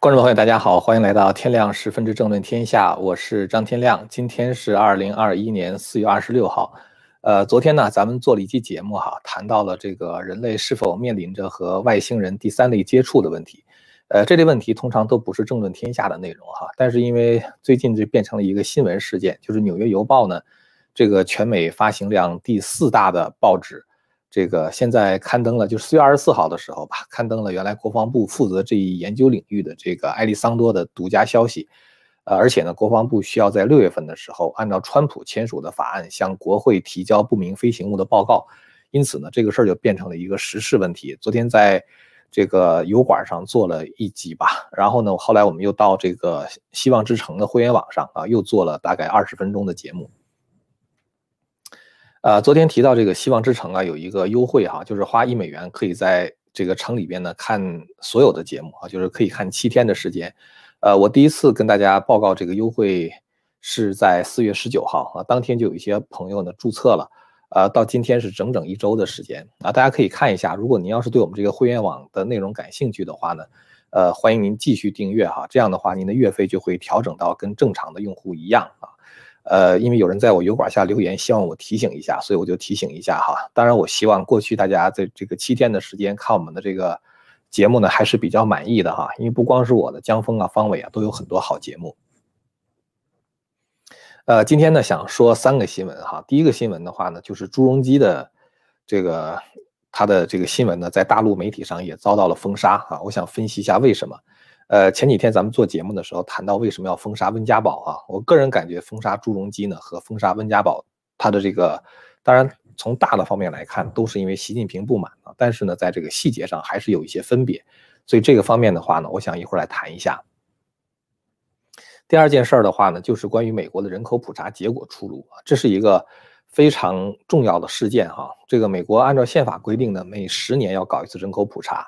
观众朋友，大家好，欢迎来到天亮十分之政论天下，我是张天亮。今天是二零二一年四月二十六号。呃，昨天呢，咱们做了一期节目哈，谈到了这个人类是否面临着和外星人第三类接触的问题。呃，这类问题通常都不是政论天下的内容哈，但是因为最近就变成了一个新闻事件，就是《纽约邮报》呢，这个全美发行量第四大的报纸，这个现在刊登了，就四月二十四号的时候吧，刊登了原来国防部负责这一研究领域的这个埃利桑多的独家消息。呃，而且呢，国防部需要在六月份的时候，按照川普签署的法案向国会提交不明飞行物的报告，因此呢，这个事儿就变成了一个时事问题。昨天在。这个油管上做了一集吧，然后呢，后来我们又到这个希望之城的会员网上啊，又做了大概二十分钟的节目。呃，昨天提到这个希望之城啊，有一个优惠哈，就是花一美元可以在这个城里边呢看所有的节目啊，就是可以看七天的时间。呃，我第一次跟大家报告这个优惠是在四月十九号啊，当天就有一些朋友呢注册了。呃，到今天是整整一周的时间啊，大家可以看一下。如果您要是对我们这个会员网的内容感兴趣的话呢，呃，欢迎您继续订阅哈。这样的话，您的月费就会调整到跟正常的用户一样啊。呃，因为有人在我油管下留言，希望我提醒一下，所以我就提醒一下哈。当然，我希望过去大家在这个七天的时间看我们的这个节目呢，还是比较满意的哈。因为不光是我的江峰啊、方伟啊，都有很多好节目。呃，今天呢想说三个新闻哈。第一个新闻的话呢，就是朱镕基的这个他的这个新闻呢，在大陆媒体上也遭到了封杀啊。我想分析一下为什么。呃，前几天咱们做节目的时候谈到为什么要封杀温家宝啊，我个人感觉封杀朱镕基呢和封杀温家宝，他的这个当然从大的方面来看都是因为习近平不满啊，但是呢在这个细节上还是有一些分别，所以这个方面的话呢，我想一会儿来谈一下。第二件事儿的话呢，就是关于美国的人口普查结果出炉啊，这是一个非常重要的事件哈。这个美国按照宪法规定呢，每十年要搞一次人口普查，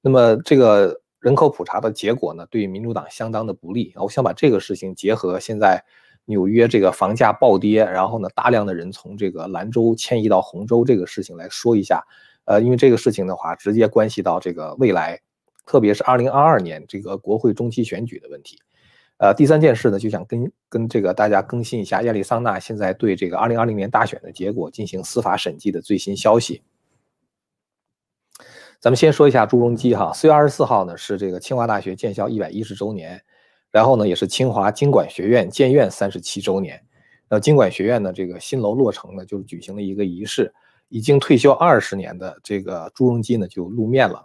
那么这个人口普查的结果呢，对民主党相当的不利。我想把这个事情结合现在纽约这个房价暴跌，然后呢，大量的人从这个兰州迁移到红州这个事情来说一下。呃，因为这个事情的话，直接关系到这个未来，特别是二零二二年这个国会中期选举的问题。呃，第三件事呢，就想跟跟这个大家更新一下亚利桑那现在对这个二零二零年大选的结果进行司法审计的最新消息。咱们先说一下朱镕基哈，四月二十四号呢是这个清华大学建校一百一十周年，然后呢也是清华经管学院建院三十七周年。那，经管学院呢这个新楼落成呢，就是举行了一个仪式，已经退休二十年的这个朱镕基呢就露面了。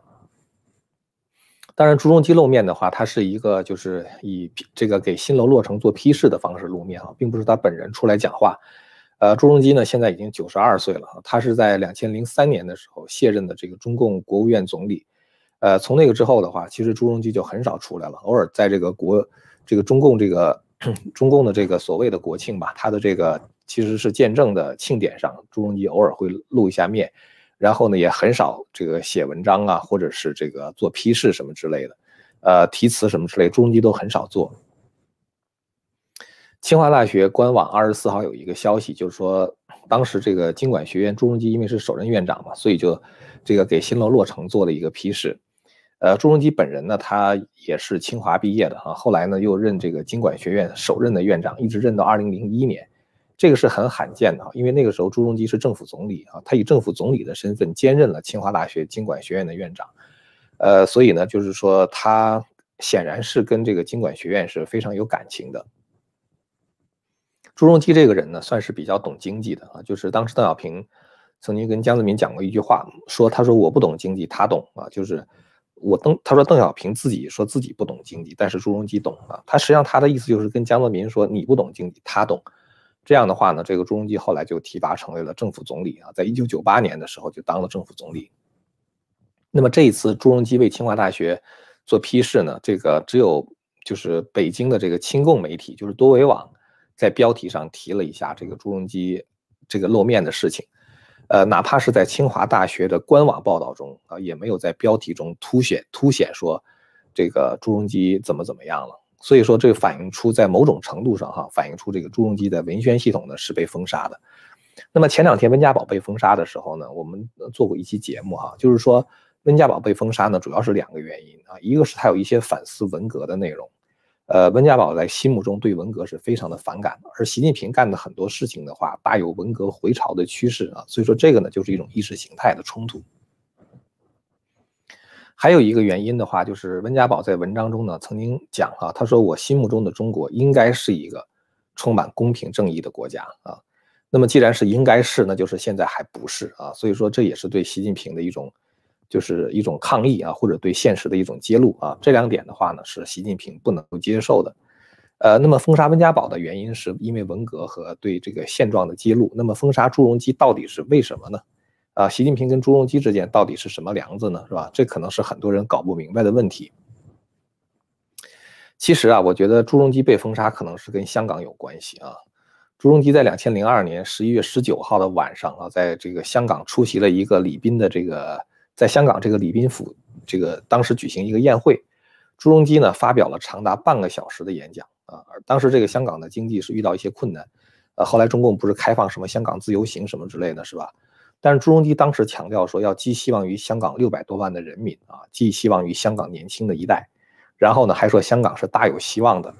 当然，朱镕基露面的话，他是一个就是以这个给新楼落成做批示的方式露面啊，并不是他本人出来讲话。呃，朱镕基呢现在已经九十二岁了，他是在两千零三年的时候卸任的这个中共国务院总理。呃，从那个之后的话，其实朱镕基就很少出来了，偶尔在这个国这个中共这个中共的这个所谓的国庆吧，他的这个其实是见证的庆典上，朱镕基偶尔会露一下面。然后呢，也很少这个写文章啊，或者是这个做批示什么之类的，呃，题词什么之类，朱镕基都很少做。清华大学官网二十四号有一个消息，就是说当时这个经管学院朱镕基因为是首任院长嘛，所以就这个给新楼落成做了一个批示。呃，朱镕基本人呢，他也是清华毕业的哈，后来呢又任这个经管学院首任的院长，一直任到二零零一年。这个是很罕见的，因为那个时候朱镕基是政府总理啊，他以政府总理的身份兼任了清华大学经管学院的院长，呃，所以呢，就是说他显然是跟这个经管学院是非常有感情的。朱镕基这个人呢，算是比较懂经济的啊，就是当时邓小平曾经跟江泽民讲过一句话，说他说我不懂经济，他懂啊，就是我邓他说邓小平自己说自己不懂经济，但是朱镕基懂啊，他实际上他的意思就是跟江泽民说你不懂经济，他懂。这样的话呢，这个朱镕基后来就提拔成为了政府总理啊，在一九九八年的时候就当了政府总理。那么这一次朱镕基为清华大学做批示呢，这个只有就是北京的这个亲共媒体，就是多维网，在标题上提了一下这个朱镕基这个露面的事情，呃，哪怕是在清华大学的官网报道中啊，也没有在标题中凸显凸显说这个朱镕基怎么怎么样了。所以说，这反映出在某种程度上，哈，反映出这个朱镕基的文宣系统呢是被封杀的。那么前两天温家宝被封杀的时候呢，我们做过一期节目，哈，就是说温家宝被封杀呢，主要是两个原因啊，一个是他有一些反思文革的内容，呃，温家宝在心目中对文革是非常的反感，而习近平干的很多事情的话，大有文革回潮的趋势啊，所以说这个呢就是一种意识形态的冲突。还有一个原因的话，就是温家宝在文章中呢曾经讲啊，他说我心目中的中国应该是一个充满公平正义的国家啊。那么既然是应该是，那就是现在还不是啊。所以说这也是对习近平的一种，就是一种抗议啊，或者对现实的一种揭露啊。这两点的话呢，是习近平不能够接受的。呃，那么封杀温家宝的原因是因为文革和对这个现状的揭露。那么封杀朱镕基到底是为什么呢？啊，习近平跟朱镕基之间到底是什么梁子呢？是吧？这可能是很多人搞不明白的问题。其实啊，我觉得朱镕基被封杀可能是跟香港有关系啊。朱镕基在两千零二年十一月十九号的晚上啊，在这个香港出席了一个礼宾的这个，在香港这个礼宾府这个当时举行一个宴会，朱镕基呢发表了长达半个小时的演讲啊。而当时这个香港的经济是遇到一些困难，呃，后来中共不是开放什么香港自由行什么之类的，是吧？但是朱镕基当时强调说，要寄希望于香港六百多万的人民啊，寄希望于香港年轻的一代。然后呢，还说香港是大有希望的。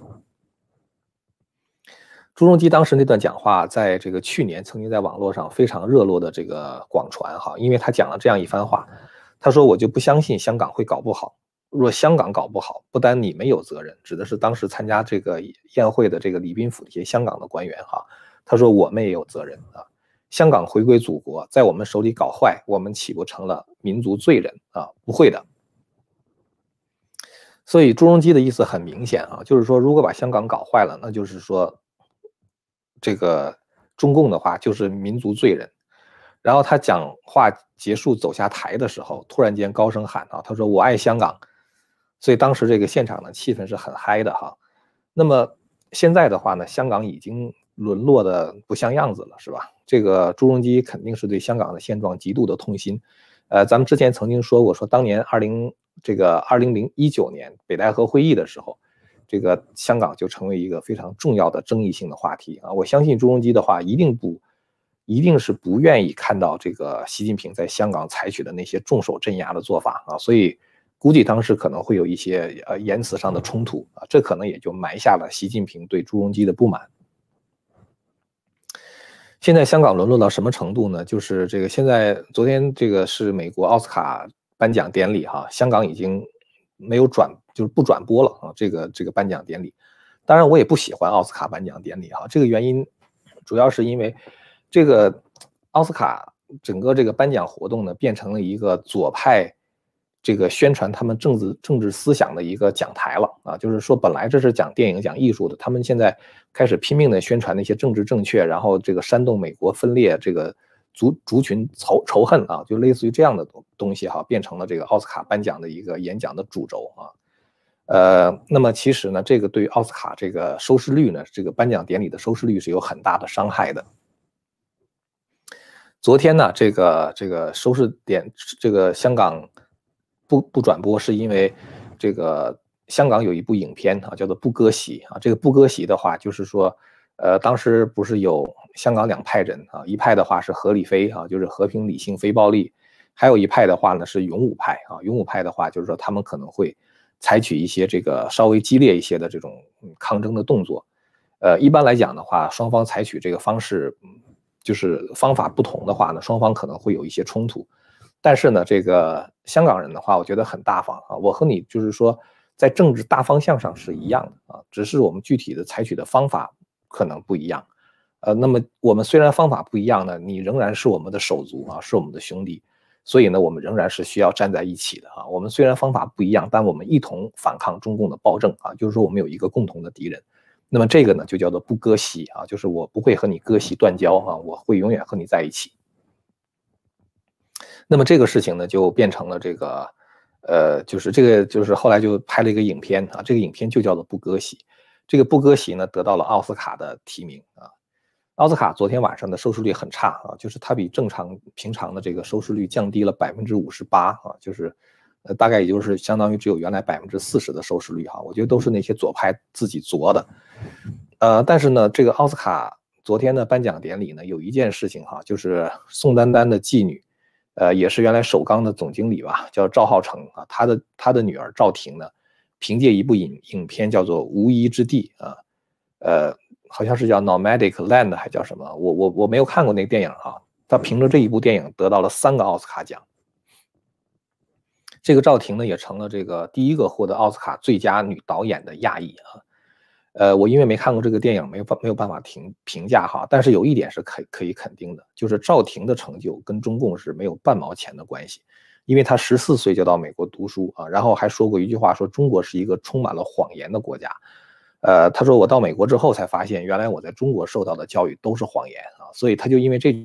朱镕基当时那段讲话，在这个去年曾经在网络上非常热络的这个广传哈，因为他讲了这样一番话，他说：“我就不相信香港会搞不好。若香港搞不好，不单你们有责任，指的是当时参加这个宴会的这个礼宾府的一些香港的官员哈。他说我们也有责任啊。”香港回归祖国，在我们手里搞坏，我们岂不成了民族罪人啊？不会的。所以朱镕基的意思很明显啊，就是说，如果把香港搞坏了，那就是说，这个中共的话就是民族罪人。然后他讲话结束走下台的时候，突然间高声喊啊，他说：“我爱香港。”所以当时这个现场的气氛是很嗨的哈。那么现在的话呢，香港已经沦落的不像样子了，是吧？这个朱镕基肯定是对香港的现状极度的痛心，呃，咱们之前曾经说过，说当年二零这个二零零一九年北戴河会议的时候，这个香港就成为一个非常重要的争议性的话题啊。我相信朱镕基的话一定不，一定是不愿意看到这个习近平在香港采取的那些重手镇压的做法啊，所以估计当时可能会有一些呃言辞上的冲突啊，这可能也就埋下了习近平对朱镕基的不满。现在香港沦落到什么程度呢？就是这个现在昨天这个是美国奥斯卡颁奖典礼哈，香港已经没有转就是不转播了啊。这个这个颁奖典礼，当然我也不喜欢奥斯卡颁奖典礼哈。这个原因主要是因为这个奥斯卡整个这个颁奖活动呢，变成了一个左派。这个宣传他们政治政治思想的一个讲台了啊，就是说本来这是讲电影讲艺术的，他们现在开始拼命的宣传那些政治正确，然后这个煽动美国分裂，这个族族群仇仇恨啊，就类似于这样的东东西哈，变成了这个奥斯卡颁奖的一个演讲的主轴啊。呃，那么其实呢，这个对于奥斯卡这个收视率呢，这个颁奖典礼的收视率是有很大的伤害的。昨天呢，这个这个收视点，这个香港。不不转播是因为这个香港有一部影片啊，叫做《不割席》啊。这个不割席的话，就是说，呃，当时不是有香港两派人啊，一派的话是合理非啊，就是和平理性非暴力；还有一派的话呢是勇武派啊。勇武派的话就是说他们可能会采取一些这个稍微激烈一些的这种抗争的动作。呃，一般来讲的话，双方采取这个方式，就是方法不同的话呢，双方可能会有一些冲突。但是呢，这个香港人的话，我觉得很大方啊。我和你就是说，在政治大方向上是一样的啊，只是我们具体的采取的方法可能不一样。呃，那么我们虽然方法不一样呢，你仍然是我们的手足啊，是我们的兄弟，所以呢，我们仍然是需要站在一起的啊。我们虽然方法不一样，但我们一同反抗中共的暴政啊。就是说，我们有一个共同的敌人。那么这个呢，就叫做不割席啊，就是我不会和你割席断交啊，我会永远和你在一起。那么这个事情呢，就变成了这个，呃，就是这个，就是后来就拍了一个影片啊，这个影片就叫做《不割席》。这个《不割席》呢，得到了奥斯卡的提名啊。奥斯卡昨天晚上的收视率很差啊，就是它比正常平常的这个收视率降低了百分之五十八啊，就是呃，大概也就是相当于只有原来百分之四十的收视率哈。我觉得都是那些左派自己作的。呃，但是呢，这个奥斯卡昨天的颁奖典礼呢，有一件事情哈，就是宋丹丹的继女。呃，也是原来首钢的总经理吧，叫赵浩成啊。他的他的女儿赵婷呢，凭借一部影影片叫做《无依之地》啊，呃，好像是叫《Nomadic Land》还叫什么？我我我没有看过那个电影哈。他凭着这一部电影得到了三个奥斯卡奖。这个赵婷呢，也成了这个第一个获得奥斯卡最佳女导演的亚裔啊。呃，我因为没看过这个电影，没有办没有办法评评价哈。但是有一点是可可以肯定的，就是赵婷的成就跟中共是没有半毛钱的关系，因为她十四岁就到美国读书啊，然后还说过一句话，说中国是一个充满了谎言的国家。呃，他说我到美国之后才发现，原来我在中国受到的教育都是谎言啊，所以他就因为这，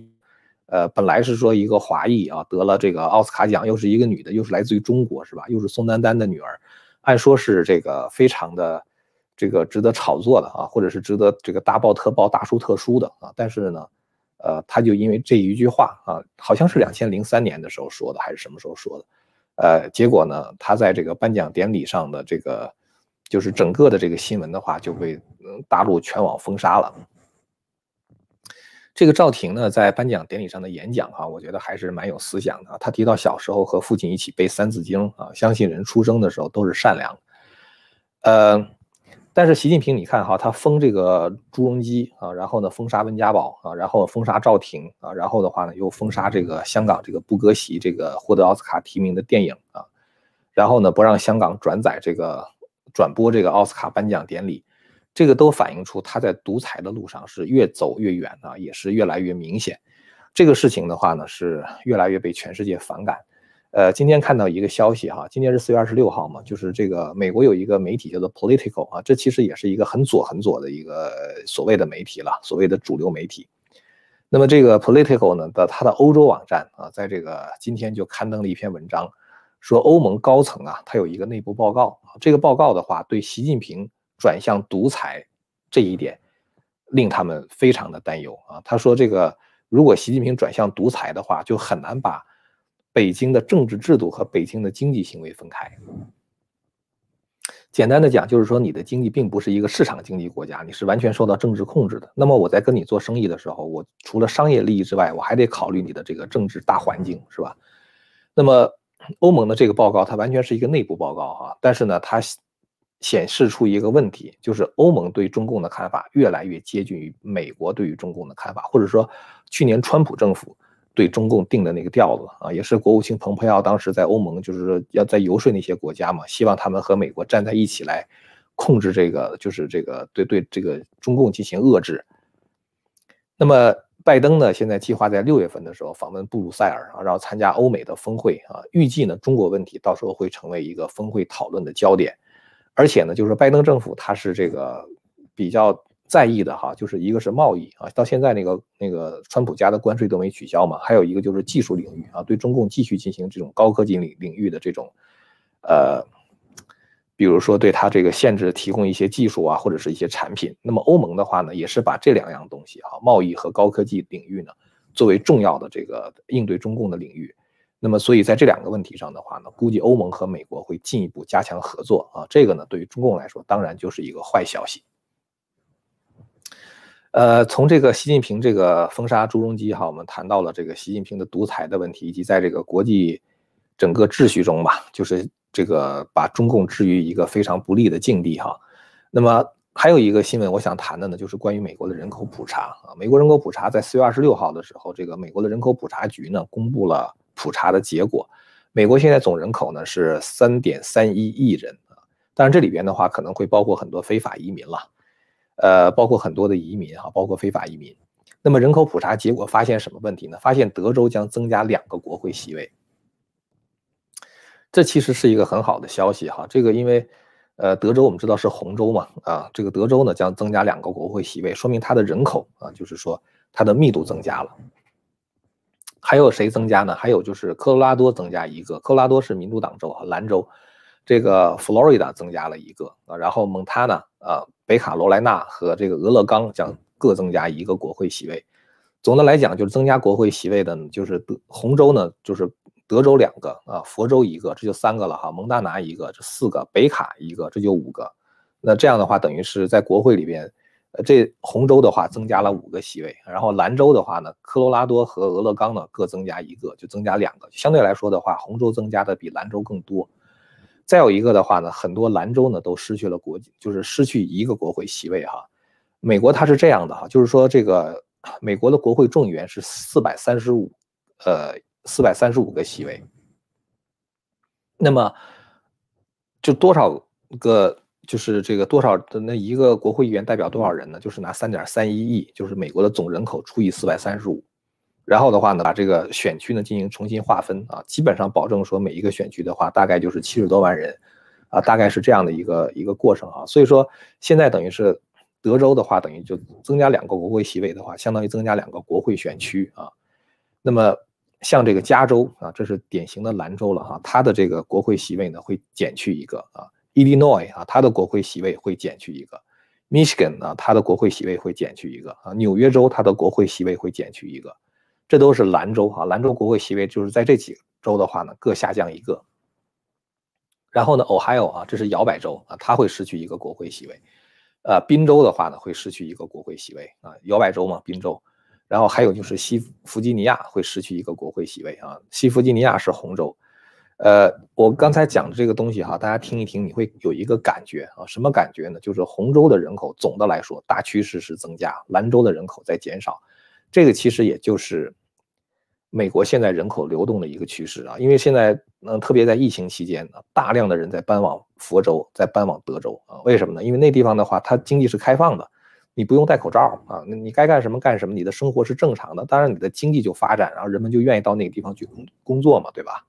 呃，本来是说一个华裔啊得了这个奥斯卡奖，又是一个女的，又是来自于中国是吧？又是宋丹丹的女儿，按说是这个非常的。这个值得炒作的啊，或者是值得这个大报特报、大书特书的啊，但是呢，呃，他就因为这一句话啊，好像是两千零三年的时候说的，还是什么时候说的？呃，结果呢，他在这个颁奖典礼上的这个，就是整个的这个新闻的话，就被大陆全网封杀了。这个赵婷呢，在颁奖典礼上的演讲哈，我觉得还是蛮有思想的。他提到小时候和父亲一起背《三字经》啊，相信人出生的时候都是善良，呃。但是习近平，你看哈，他封这个朱镕基啊，然后呢封杀温家宝啊，然后封杀赵婷啊，然后的话呢又封杀这个香港这个布格席这个获得奥斯卡提名的电影啊，然后呢不让香港转载这个转播这个奥斯卡颁奖典礼，这个都反映出他在独裁的路上是越走越远啊，也是越来越明显。这个事情的话呢是越来越被全世界反感。呃，今天看到一个消息哈，今天是四月二十六号嘛，就是这个美国有一个媒体叫做 Political 啊，这其实也是一个很左很左的一个所谓的媒体了，所谓的主流媒体。那么这个 Political 呢的它的欧洲网站啊，在这个今天就刊登了一篇文章，说欧盟高层啊，他有一个内部报告，这个报告的话对习近平转向独裁这一点令他们非常的担忧啊。他说这个如果习近平转向独裁的话，就很难把。北京的政治制度和北京的经济行为分开。简单的讲，就是说你的经济并不是一个市场经济国家，你是完全受到政治控制的。那么我在跟你做生意的时候，我除了商业利益之外，我还得考虑你的这个政治大环境，是吧？那么欧盟的这个报告，它完全是一个内部报告哈，但是呢，它显示出一个问题，就是欧盟对中共的看法越来越接近于美国对于中共的看法，或者说去年川普政府。对中共定的那个调子啊，也是国务卿蓬佩奥当时在欧盟就是说要在游说那些国家嘛，希望他们和美国站在一起来控制这个，就是这个对对这个中共进行遏制。那么拜登呢，现在计划在六月份的时候访问布鲁塞尔啊，然后参加欧美的峰会啊，预计呢中国问题到时候会成为一个峰会讨论的焦点，而且呢，就是拜登政府他是这个比较。在意的哈，就是一个是贸易啊，到现在那个那个川普家的关税都没取消嘛，还有一个就是技术领域啊，对中共继续进行这种高科技领领域的这种，呃，比如说对他这个限制提供一些技术啊，或者是一些产品。那么欧盟的话呢，也是把这两样东西啊，贸易和高科技领域呢，作为重要的这个应对中共的领域。那么所以在这两个问题上的话呢，估计欧盟和美国会进一步加强合作啊，这个呢对于中共来说当然就是一个坏消息。呃，从这个习近平这个封杀朱镕基哈，我们谈到了这个习近平的独裁的问题，以及在这个国际整个秩序中吧，就是这个把中共置于一个非常不利的境地哈。那么还有一个新闻我想谈的呢，就是关于美国的人口普查啊。美国人口普查在四月二十六号的时候，这个美国的人口普查局呢公布了普查的结果。美国现在总人口呢是三点三一亿人啊，当然这里边的话可能会包括很多非法移民了。呃，包括很多的移民哈，包括非法移民。那么人口普查结果发现什么问题呢？发现德州将增加两个国会席位。这其实是一个很好的消息哈。这个因为，呃，德州我们知道是红州嘛，啊，这个德州呢将增加两个国会席位，说明它的人口啊，就是说它的密度增加了。还有谁增加呢？还有就是科罗拉多增加一个，科罗拉多是民主党州啊，兰州。这个佛罗里达增加了一个啊，然后蒙塔纳啊。北卡罗来纳和这个俄勒冈将各增加一个国会席位。总的来讲，就是增加国会席位的，就是德红州呢，就是德州两个啊，佛州一个，这就三个了哈。蒙大拿一个，这四个；北卡一个，这就五个。那这样的话，等于是在国会里边，呃，这红州的话增加了五个席位，然后蓝州的话呢，科罗拉多和俄勒冈呢各增加一个，就增加两个。相对来说的话，红州增加的比蓝州更多。再有一个的话呢，很多蓝州呢都失去了国，就是失去一个国会席位哈。美国它是这样的哈，就是说这个美国的国会众议员是四百三十五，呃，四百三十五个席位。那么就多少个？就是这个多少的那一个国会议员代表多少人呢？就是拿三点三一亿，就是美国的总人口除以四百三十五，然后的话呢，把这个选区呢进行重新划分啊，基本上保证说每一个选区的话大概就是七十多万人，啊，大概是这样的一个一个过程啊。所以说现在等于是德州的话，等于就增加两个国会席位的话，相当于增加两个国会选区啊。那么像这个加州啊，这是典型的蓝州了哈，它的这个国会席位呢会减去一个啊。Illinois 啊，它的国会席位会减去一个；Michigan 呢，它的国会席位会减去一个啊；纽约州它的国会席位会减去一个，这都是蓝州哈。蓝州国会席位就是在这几个州的话呢，各下降一个。然后呢，Ohio 啊，这是摇摆州啊，它会失去一个国会席位。呃，宾州的话呢，会失去一个国会席位啊，摇摆州嘛，宾州。然后还有就是西弗吉尼亚会失去一个国会席位啊，西弗吉尼亚是红州。呃，我刚才讲的这个东西哈，大家听一听，你会有一个感觉啊，什么感觉呢？就是红州的人口总的来说大趋势是增加，兰州的人口在减少，这个其实也就是美国现在人口流动的一个趋势啊。因为现在嗯，特别在疫情期间呢，大量的人在搬往佛州，在搬往德州啊。为什么呢？因为那地方的话，它经济是开放的，你不用戴口罩啊，你该干什么干什么，你的生活是正常的，当然你的经济就发展，然后人们就愿意到那个地方去工工作嘛，对吧？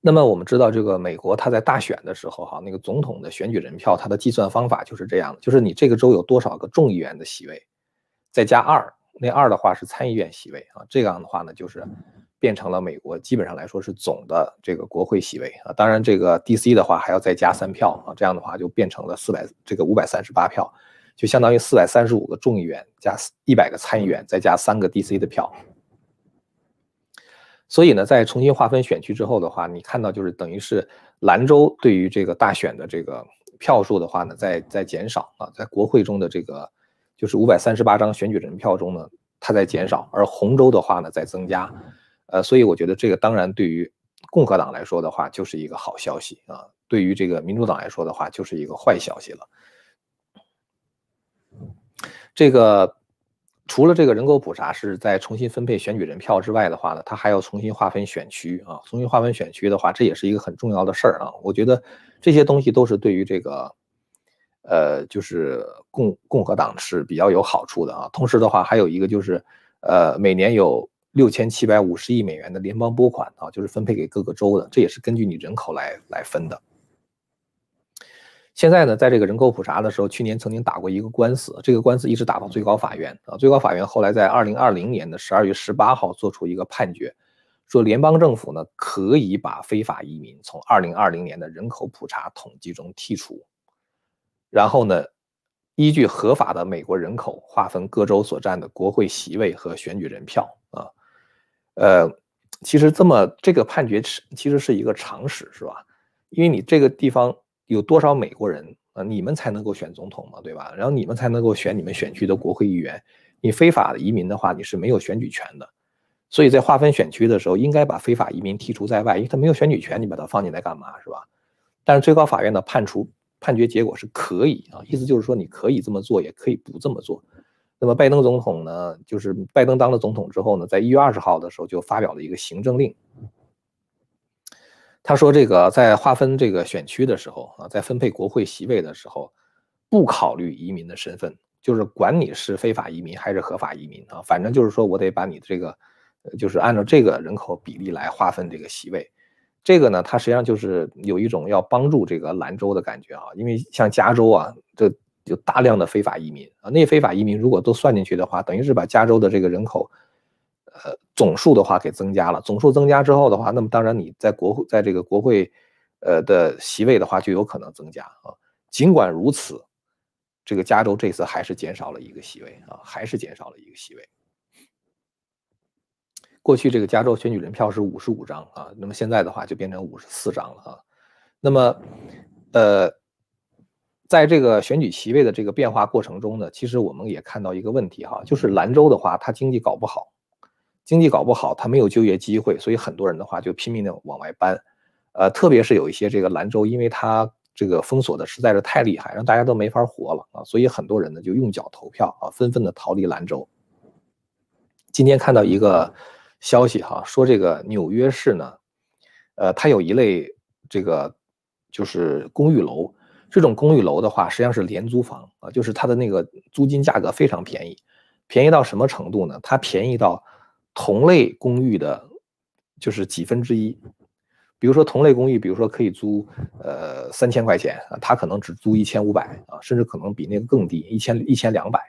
那么我们知道，这个美国它在大选的时候，哈，那个总统的选举人票，它的计算方法就是这样的，就是你这个州有多少个众议员的席位，再加二，那二的话是参议院席位啊，这样的话呢，就是变成了美国基本上来说是总的这个国会席位啊。当然，这个 DC 的话还要再加三票啊，这样的话就变成了四百这个五百三十八票，就相当于四百三十五个众议员加一百个参议员，再加三个 DC 的票。所以呢，在重新划分选区之后的话，你看到就是等于是兰州对于这个大选的这个票数的话呢，在在减少啊，在国会中的这个就是五百三十八张选举人票中呢，它在减少，而红州的话呢在增加，呃，所以我觉得这个当然对于共和党来说的话就是一个好消息啊，对于这个民主党来说的话就是一个坏消息了，这个。除了这个人口普查是在重新分配选举人票之外的话呢，它还要重新划分选区啊。重新划分选区的话，这也是一个很重要的事儿啊。我觉得这些东西都是对于这个，呃，就是共共和党是比较有好处的啊。同时的话，还有一个就是，呃，每年有六千七百五十亿美元的联邦拨款啊，就是分配给各个州的，这也是根据你人口来来分的。现在呢，在这个人口普查的时候，去年曾经打过一个官司，这个官司一直打到最高法院啊。最高法院后来在二零二零年的十二月十八号做出一个判决，说联邦政府呢可以把非法移民从二零二零年的人口普查统计中剔除，然后呢，依据合法的美国人口划分各州所占的国会席位和选举人票。呃，其实这么这个判决是其实是一个常识，是吧？因为你这个地方。有多少美国人啊？你们才能够选总统嘛，对吧？然后你们才能够选你们选区的国会议员。你非法的移民的话，你是没有选举权的。所以在划分选区的时候，应该把非法移民剔除在外，因为他没有选举权，你把他放进来干嘛，是吧？但是最高法院的判处判决结果是可以啊，意思就是说你可以这么做，也可以不这么做。那么拜登总统呢，就是拜登当了总统之后呢，在一月二十号的时候就发表了一个行政令。他说：“这个在划分这个选区的时候啊，在分配国会席位的时候，不考虑移民的身份，就是管你是非法移民还是合法移民啊，反正就是说我得把你这个，就是按照这个人口比例来划分这个席位。这个呢，它实际上就是有一种要帮助这个兰州的感觉啊，因为像加州啊，这有大量的非法移民啊，那非法移民如果都算进去的话，等于是把加州的这个人口。”呃，总数的话给增加了，总数增加之后的话，那么当然你在国会在这个国会，呃的席位的话就有可能增加啊。尽管如此，这个加州这次还是减少了一个席位啊，还是减少了一个席位。过去这个加州选举人票是五十五张啊，那么现在的话就变成五十四张了啊。那么，呃，在这个选举席位的这个变化过程中呢，其实我们也看到一个问题哈，就是兰州的话，它经济搞不好，经济搞不好，它没有就业机会，所以很多人的话就拼命的往外搬，呃，特别是有一些这个兰州，因为它这个封锁的实在是太厉害，让大家都没法活了啊，所以很多人呢就用脚投票啊，纷纷的逃离兰州。今天看到一个消息哈，说这个纽约市呢，呃，它有一类这个就是公寓楼。这种公寓楼的话，实际上是廉租房啊，就是它的那个租金价格非常便宜，便宜到什么程度呢？它便宜到同类公寓的，就是几分之一。比如说同类公寓，比如说可以租呃三千块钱啊，它可能只租一千五百啊，甚至可能比那个更低，一千一千两百。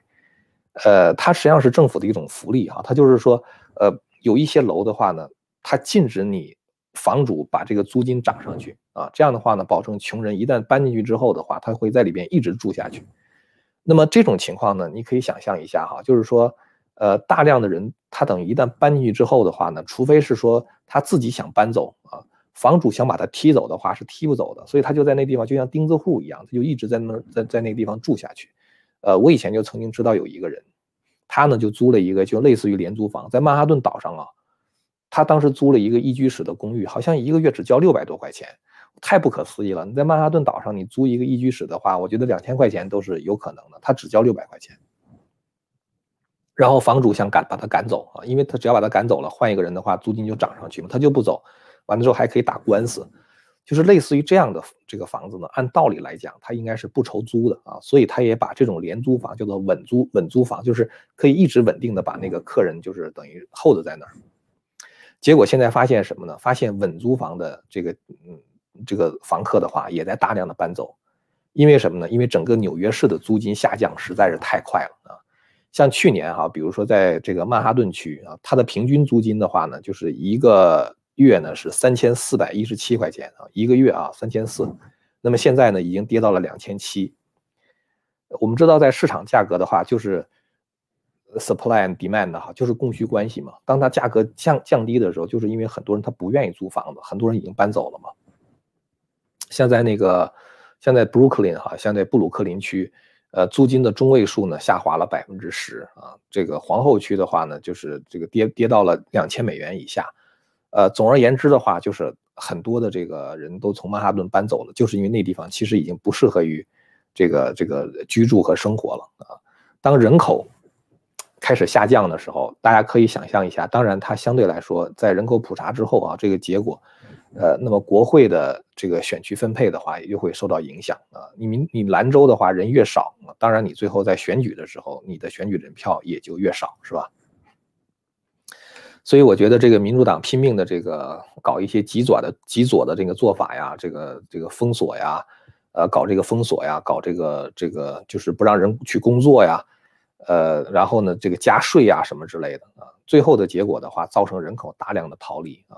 呃，它实际上是政府的一种福利哈，它就是说，呃，有一些楼的话呢，它禁止你。房主把这个租金涨上去啊，这样的话呢，保证穷人一旦搬进去之后的话，他会在里边一直住下去。那么这种情况呢，你可以想象一下哈，就是说，呃，大量的人他等于一旦搬进去之后的话呢，除非是说他自己想搬走啊，房主想把他踢走的话是踢不走的，所以他就在那地方就像钉子户一样，他就一直在那在在那个地方住下去。呃，我以前就曾经知道有一个人，他呢就租了一个就类似于廉租房，在曼哈顿岛上啊。他当时租了一个一居室的公寓，好像一个月只交六百多块钱，太不可思议了。你在曼哈顿岛上，你租一个一居室的话，我觉得两千块钱都是有可能的。他只交六百块钱，然后房主想赶把他赶走啊，因为他只要把他赶走了，换一个人的话，租金就涨上去嘛，他就不走。完了之后还可以打官司，就是类似于这样的这个房子呢，按道理来讲，他应该是不愁租的啊，所以他也把这种廉租房叫做稳租稳租房，就是可以一直稳定的把那个客人就是等于 hold 在那儿。结果现在发现什么呢？发现稳租房的这个嗯这个房客的话也在大量的搬走，因为什么呢？因为整个纽约市的租金下降实在是太快了啊！像去年哈，比如说在这个曼哈顿区啊，它的平均租金的话呢，就是一个月呢是三千四百一十七块钱啊，一个月啊三千四，那么现在呢已经跌到了两千七。我们知道在市场价格的话就是。Supply and demand 哈，就是供需关系嘛。当它价格降降低的时候，就是因为很多人他不愿意租房子，很多人已经搬走了嘛。像在那个，像在 Brooklyn 哈，像在布鲁克林区，呃，租金的中位数呢下滑了百分之十啊。这个皇后区的话呢，就是这个跌跌到了两千美元以下。呃，总而言之的话，就是很多的这个人都从曼哈顿搬走了，就是因为那地方其实已经不适合于这个这个居住和生活了啊。当人口开始下降的时候，大家可以想象一下。当然，它相对来说，在人口普查之后啊，这个结果，呃，那么国会的这个选区分配的话，也就会受到影响啊。你民你兰州的话，人越少，当然你最后在选举的时候，你的选举人票也就越少，是吧？所以我觉得这个民主党拼命的这个搞一些极左的极左的这个做法呀，这个这个封锁呀，呃，搞这个封锁呀，搞这个这个就是不让人去工作呀。呃，然后呢，这个加税啊什么之类的啊，最后的结果的话，造成人口大量的逃离啊。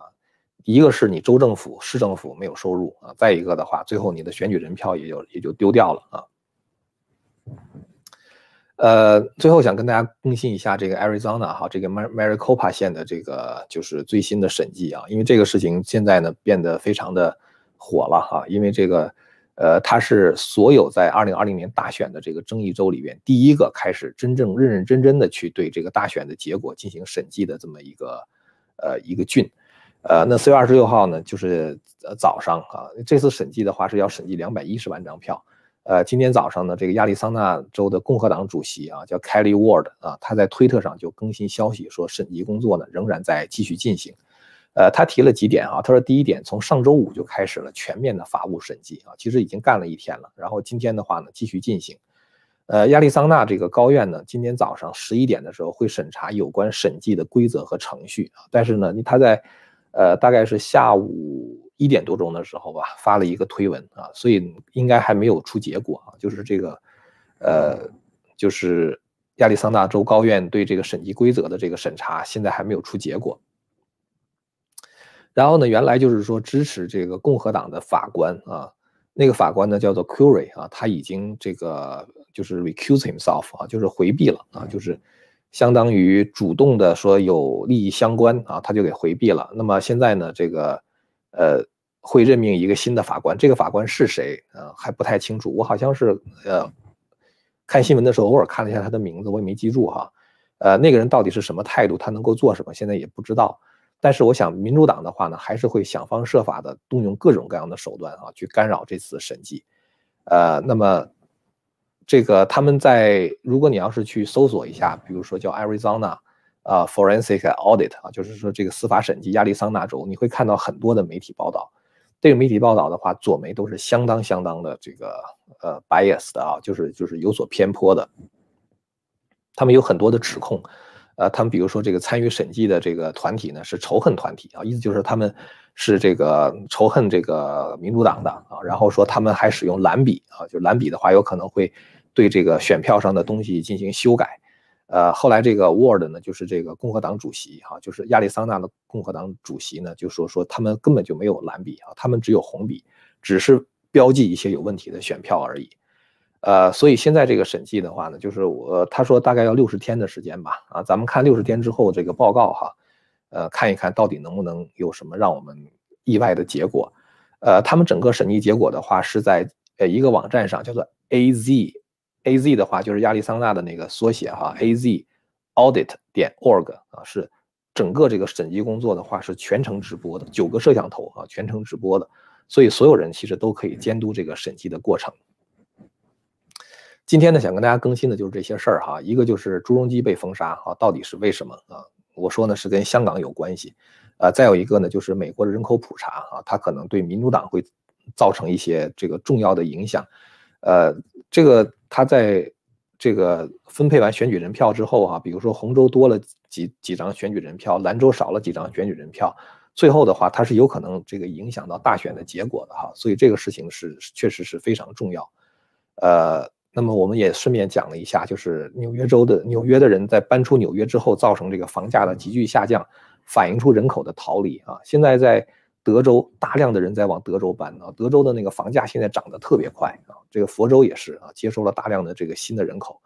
一个是你州政府、市政府没有收入啊，再一个的话，最后你的选举人票也就也就丢掉了啊。呃，最后想跟大家更新一下这个 Arizona 哈，这个 Maricopa 县的这个就是最新的审计啊，因为这个事情现在呢变得非常的火了哈，因为这个。呃，他是所有在二零二零年大选的这个争议州里边第一个开始真正认认真真的去对这个大选的结果进行审计的这么一个呃一个郡，呃，那四月二十六号呢，就是呃早上啊，这次审计的话是要审计两百一十万张票，呃，今天早上呢，这个亚利桑那州的共和党主席啊叫 Kelly Ward 啊，他在推特上就更新消息说审计工作呢仍然在继续进行。呃，他提了几点啊？他说，第一点，从上周五就开始了全面的法务审计啊，其实已经干了一天了。然后今天的话呢，继续进行。呃，亚利桑那这个高院呢，今天早上十一点的时候会审查有关审计的规则和程序啊。但是呢，他在呃大概是下午一点多钟的时候吧，发了一个推文啊，所以应该还没有出结果啊。就是这个呃，就是亚利桑那州高院对这个审计规则的这个审查，现在还没有出结果。然后呢，原来就是说支持这个共和党的法官啊，那个法官呢叫做 Curry 啊，他已经这个就是 recuse himself 啊，就是回避了啊，就是相当于主动的说有利益相关啊，他就给回避了。那么现在呢，这个呃会任命一个新的法官，这个法官是谁？呃，还不太清楚。我好像是呃看新闻的时候偶尔看了一下他的名字，我也没记住哈。呃，那个人到底是什么态度？他能够做什么？现在也不知道。但是我想，民主党的话呢，还是会想方设法的动用各种各样的手段啊，去干扰这次审计。呃，那么这个他们在，如果你要是去搜索一下，比如说叫 Arizona。啊，forensic audit 啊，就是说这个司法审计，亚利桑那州，你会看到很多的媒体报道。这个媒体报道的话，左媒都是相当相当的这个呃 bias 的啊，就是就是有所偏颇的。他们有很多的指控，呃，他们比如说这个参与审计的这个团体呢是仇恨团体啊，意思就是他们是这个仇恨这个民主党的啊，然后说他们还使用蓝笔啊，就蓝笔的话有可能会对这个选票上的东西进行修改。呃，后来这个 Ward 呢，就是这个共和党主席哈，就是亚利桑那的共和党主席呢，就说说他们根本就没有蓝笔啊，他们只有红笔，只是标记一些有问题的选票而已。呃，所以现在这个审计的话呢，就是我他说大概要六十天的时间吧，啊，咱们看六十天之后这个报告哈，呃，看一看到底能不能有什么让我们意外的结果。呃，他们整个审计结果的话是在呃一个网站上叫做 AZ。A Z 的话就是亚利桑那的那个缩写哈，A Z Audit 点 org 啊，是整个这个审计工作的话是全程直播的，九个摄像头啊，全程直播的，所以所有人其实都可以监督这个审计的过程。今天呢，想跟大家更新的就是这些事儿哈，一个就是朱镕基被封杀哈，到底是为什么啊？我说呢是跟香港有关系，呃，再有一个呢就是美国的人口普查啊，它可能对民主党会造成一些这个重要的影响，呃，这个。他在这个分配完选举人票之后啊，比如说红州多了几几张选举人票，兰州少了几张选举人票，最后的话，它是有可能这个影响到大选的结果的哈，所以这个事情是确实是非常重要。呃，那么我们也顺便讲了一下，就是纽约州的纽约的人在搬出纽约之后，造成这个房价的急剧下降，反映出人口的逃离啊，现在在。德州大量的人在往德州搬啊，德州的那个房价现在涨得特别快啊，这个佛州也是啊，接收了大量的这个新的人口。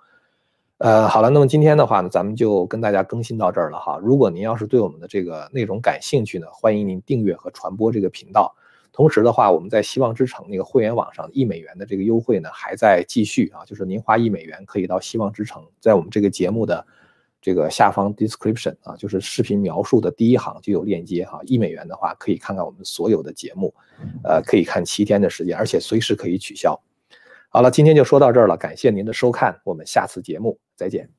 呃，好了，那么今天的话呢，咱们就跟大家更新到这儿了哈。如果您要是对我们的这个内容感兴趣呢，欢迎您订阅和传播这个频道。同时的话，我们在希望之城那个会员网上一美元的这个优惠呢还在继续啊，就是您花一美元可以到希望之城，在我们这个节目的。这个下方 description 啊，就是视频描述的第一行就有链接哈。一美元的话，可以看看我们所有的节目，呃，可以看七天的时间，而且随时可以取消。好了，今天就说到这儿了，感谢您的收看，我们下次节目再见。